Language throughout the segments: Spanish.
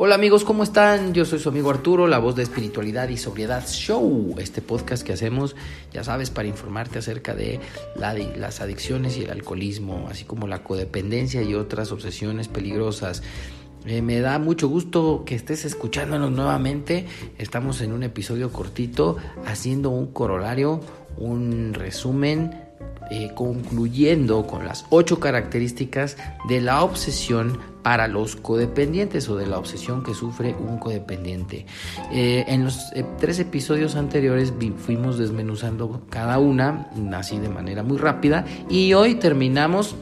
Hola amigos, ¿cómo están? Yo soy su amigo Arturo, la voz de Espiritualidad y Sobriedad Show, este podcast que hacemos, ya sabes, para informarte acerca de las adicciones y el alcoholismo, así como la codependencia y otras obsesiones peligrosas. Eh, me da mucho gusto que estés escuchándonos nuevamente. Estamos en un episodio cortito haciendo un corolario, un resumen eh, concluyendo con las ocho características de la obsesión para los codependientes o de la obsesión que sufre un codependiente. Eh, en los eh, tres episodios anteriores fuimos desmenuzando cada una, así de manera muy rápida, y hoy terminamos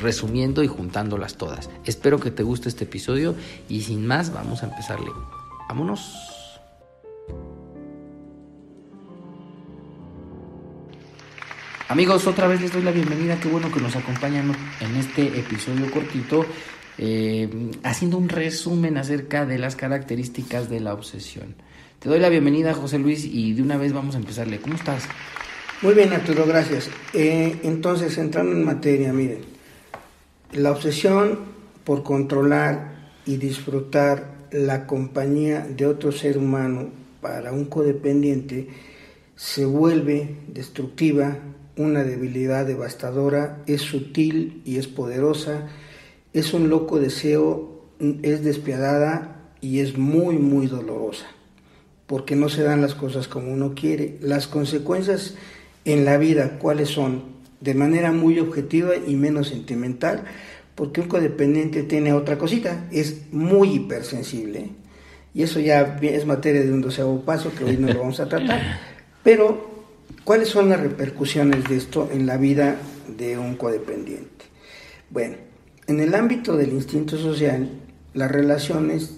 resumiendo y juntándolas todas. Espero que te guste este episodio y sin más vamos a empezarle. Vámonos. Amigos, otra vez les doy la bienvenida. Qué bueno que nos acompañan en este episodio cortito, eh, haciendo un resumen acerca de las características de la obsesión. Te doy la bienvenida, José Luis, y de una vez vamos a empezarle. ¿Cómo estás? Muy bien, Arturo, gracias. Eh, entonces, entrando en materia, miren, la obsesión por controlar y disfrutar la compañía de otro ser humano para un codependiente se vuelve destructiva una debilidad devastadora, es sutil y es poderosa, es un loco deseo, es despiadada y es muy, muy dolorosa, porque no se dan las cosas como uno quiere. Las consecuencias en la vida, ¿cuáles son? De manera muy objetiva y menos sentimental, porque un codependiente tiene otra cosita, es muy hipersensible. Y eso ya es materia de un doceavo paso que hoy no lo vamos a tratar. Pero ¿Cuáles son las repercusiones de esto en la vida de un codependiente? Bueno, en el ámbito del instinto social, las relaciones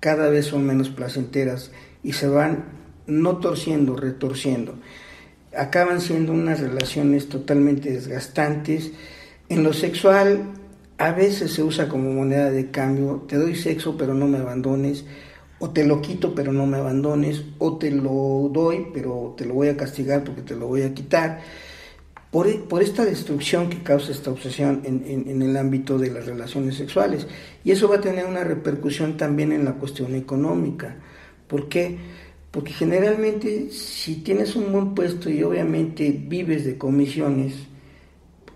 cada vez son menos placenteras y se van no torciendo, retorciendo. Acaban siendo unas relaciones totalmente desgastantes. En lo sexual, a veces se usa como moneda de cambio, te doy sexo pero no me abandones o te lo quito pero no me abandones, o te lo doy pero te lo voy a castigar porque te lo voy a quitar. Por, por esta destrucción que causa esta obsesión en, en, el ámbito de las relaciones sexuales. Y eso va a tener una repercusión también en la cuestión económica. ¿Por qué? Porque generalmente si tienes un buen puesto y obviamente vives de comisiones,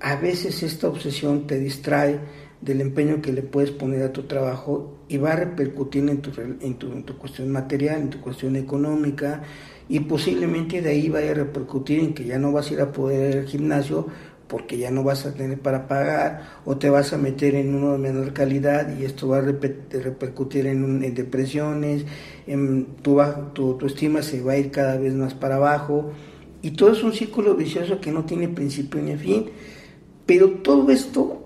a veces esta obsesión te distrae del empeño que le puedes poner a tu trabajo y va a repercutir en tu, en tu, en tu cuestión material, en tu cuestión económica y posiblemente de ahí vaya a repercutir en que ya no vas a ir a poder ir al gimnasio porque ya no vas a tener para pagar o te vas a meter en uno de menor calidad y esto va a repercutir en, depresiones, en tu, tu, tu estima se va a ir cada vez más para abajo y todo es un círculo vicioso que no tiene principio ni fin, pero todo esto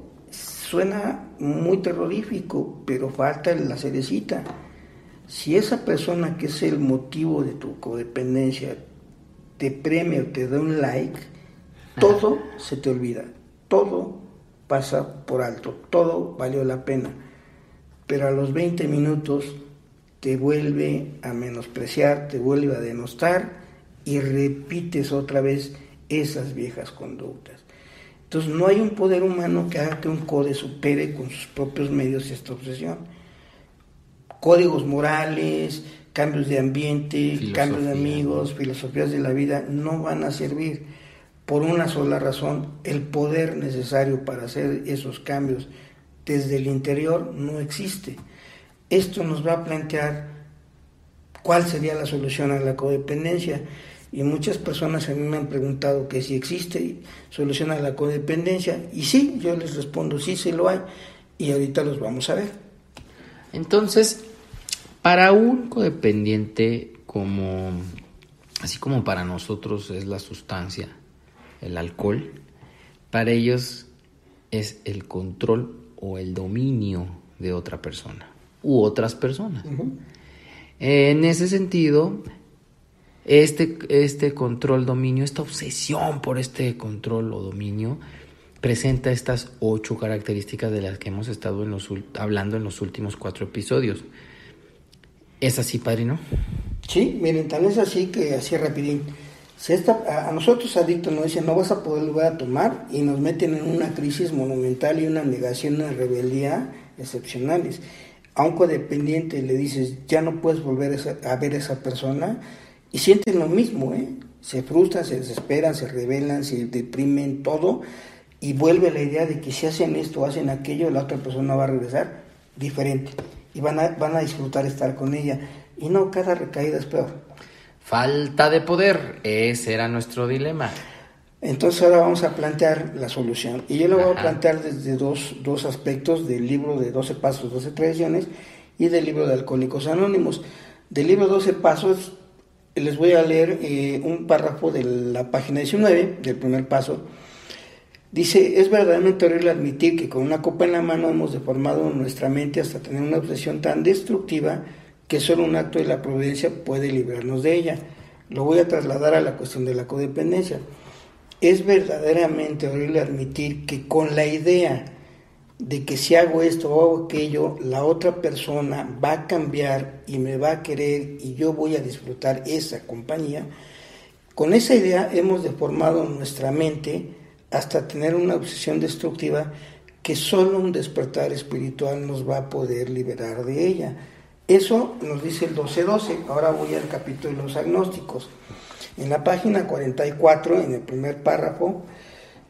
Suena muy terrorífico, pero falta la cerecita. Si esa persona que es el motivo de tu codependencia te premia o te da un like, todo se te olvida, todo pasa por alto, todo valió la pena. Pero a los 20 minutos te vuelve a menospreciar, te vuelve a denostar y repites otra vez esas viejas conductas. Entonces no hay un poder humano que haga que un code supere con sus propios medios esta obsesión. Códigos morales, cambios de ambiente, cambios de amigos, filosofías de la vida no van a servir por una sola razón. El poder necesario para hacer esos cambios desde el interior no existe. Esto nos va a plantear cuál sería la solución a la codependencia. Y muchas personas a mí me han preguntado que si existe solución a la codependencia. Y sí, yo les respondo, sí, sí lo hay. Y ahorita los vamos a ver. Entonces, para un codependiente como, así como para nosotros es la sustancia, el alcohol, para ellos es el control o el dominio de otra persona u otras personas. En ese sentido, Este, este control dominio, esta obsesión por este control o dominio, presenta estas ocho características de las que hemos estado en los, hablando en los últimos cuatro episodios. ¿Es así, padrino? Sí, miren, tal es así que así rapidín. a, nosotros adictos nos dicen no vas a poder volver a tomar y nos meten en una crisis monumental y una negación, una rebeldía excepcionales. A un codependiente le dices ya no puedes volver a ver a esa persona y sienten lo mismo, ¿eh? se frustran, se desesperan, se rebelan, se deprimen, todo y vuelve la idea de que si hacen esto o hacen aquello, la otra persona va a regresar diferente y van a, van a disfrutar estar con ella. Y no, cada recaída es peor. Falta de poder, ese era nuestro dilema. Entonces ahora vamos a plantear la solución. Y yo lo voy a plantear desde dos, dos aspectos del libro de 12 Pasos, 12 Tradiciones y del libro de Alcohólicos Anónimos. Del libro 12 Pasos les voy a leer eh, un párrafo de la página 19, del primer paso, Dice, es verdaderamente horrible admitir que con una copa en la mano hemos deformado nuestra mente hasta tener una obsesión tan destructiva que solo un acto de la providencia puede librarnos de ella. Lo voy a trasladar a la cuestión de la codependencia. Es verdaderamente horrible admitir que con la idea de que si hago esto o hago aquello, la otra persona va a cambiar y me va a querer y yo voy a disfrutar esa compañía, con esa idea hemos deformado nuestra mente hasta tener una obsesión destructiva que solo un despertar espiritual nos va a poder liberar de ella. Eso nos dice el 12.12. Ahora voy al capítulo de los agnósticos. En la página 44, en el primer párrafo,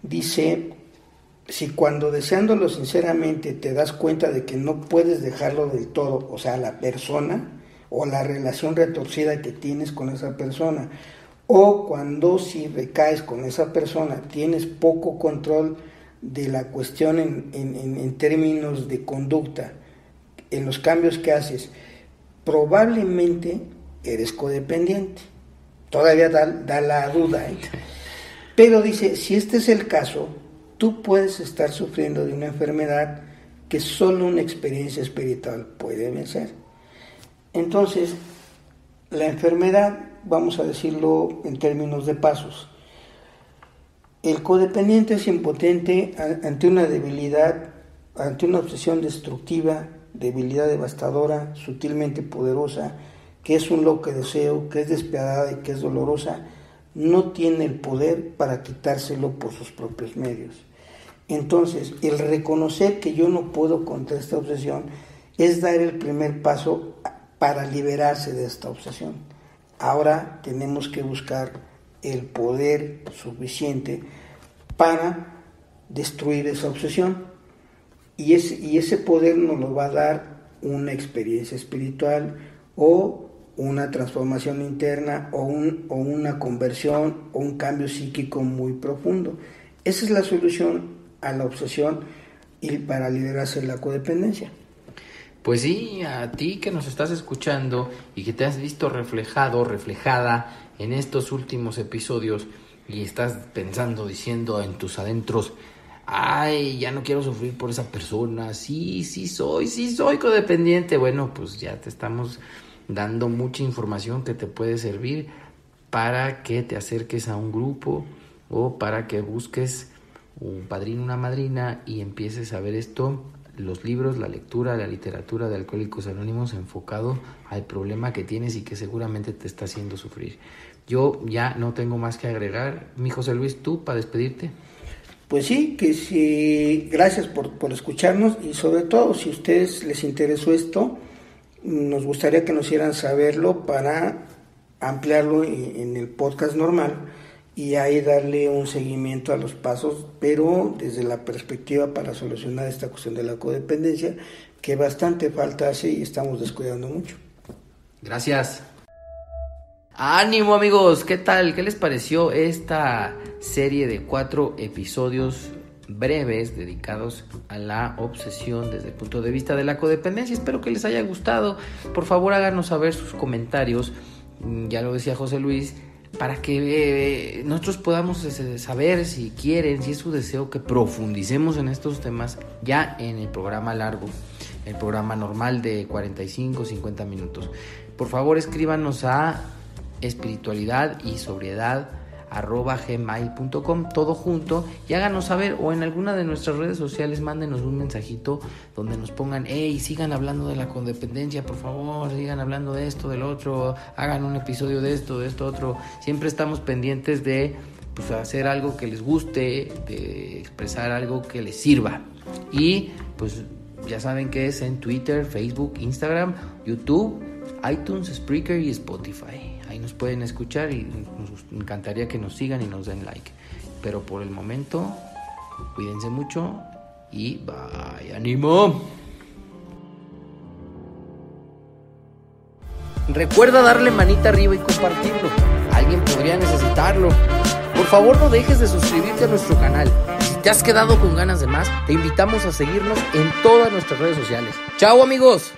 dice, si cuando deseándolo sinceramente te das cuenta de que no puedes dejarlo del todo, o sea, la persona o la relación retorcida que tienes con esa persona, o cuando si recaes con esa persona tienes poco control de la cuestión en, términos de conducta, en los cambios que haces, probablemente eres codependiente. Todavía da, la duda. ¿eh? Pero dice, si este es el caso, tú puedes estar sufriendo de una enfermedad que solo una experiencia espiritual puede vencer. Entonces, la enfermedad vamos a decirlo en términos de pasos. El codependiente es impotente ante una debilidad, ante una obsesión destructiva, debilidad devastadora, sutilmente poderosa, que es un loco deseo, que es despiadada y que es dolorosa, no tiene el poder para quitárselo por sus propios medios. Entonces, el reconocer que yo no puedo contra esta obsesión es dar el primer paso para liberarse de esta obsesión. Ahora tenemos que buscar el poder suficiente para destruir esa obsesión. Y ese, y ese poder nos lo va a dar una experiencia espiritual o una transformación interna o, un, o una conversión o un cambio psíquico muy profundo. Esa es la solución a la obsesión y para liberarse de la codependencia. Pues sí, a ti que nos estás escuchando y que te has visto reflejado, reflejada en estos últimos episodios y estás pensando, diciendo en tus adentros, ay, ya no quiero sufrir por esa persona, sí, sí soy, sí soy codependiente. Bueno, pues ya te estamos dando mucha información que te puede servir para que te acerques a un grupo o para que busques un padrino, una madrina y empieces a ver esto los libros, la lectura, la literatura de Alcohólicos Anónimos enfocado al problema que tienes y que seguramente te está haciendo sufrir. Yo ya no tengo más que agregar. Mi José Luis, tú para despedirte. Pues sí, que sí, gracias por, por escucharnos y sobre todo si a ustedes les interesó esto, nos gustaría que nos hicieran saberlo para ampliarlo en el podcast normal y ahí darle un seguimiento a los pasos, pero desde la perspectiva para solucionar esta cuestión de la codependencia, que bastante falta hace y estamos descuidando mucho. Gracias. Ánimo amigos, ¿qué tal? ¿Qué les pareció esta serie de cuatro episodios breves dedicados a la obsesión desde el punto de vista de la codependencia? Espero que les haya gustado. Por favor háganos saber sus comentarios. Mm, ya lo decía José Luis, para que eh, nosotros podamos este, saber si quieren, si es su deseo que profundicemos en estos temas ya en el programa largo, el programa normal de 45, 50 minutos. Por favor, escríbanos a espiritualidad y sobriedad arroba gmail.com, todo junto, y háganos saber, o en alguna de nuestras redes sociales, mándenos un mensajito donde nos pongan, hey, sigan hablando de la codependencia, por favor, sigan hablando de esto, del otro, hagan un episodio de esto, de esto, otro. Siempre estamos pendientes de pues, hacer algo que les guste, de expresar algo que les sirva. Y pues ya saben que es en Twitter, Facebook, Instagram, YouTube, iTunes, Spreaker y Spotify nos pueden escuchar y nos encantaría que nos sigan y nos den like. Pero por el momento, cuídense mucho y bye, ánimo. Recuerda darle manita arriba y compartirlo. Alguien podría necesitarlo. Por favor no dejes de suscribirte a nuestro canal. Si te has quedado con ganas de más, te invitamos a seguirnos en todas nuestras redes sociales. ¡Chao amigos!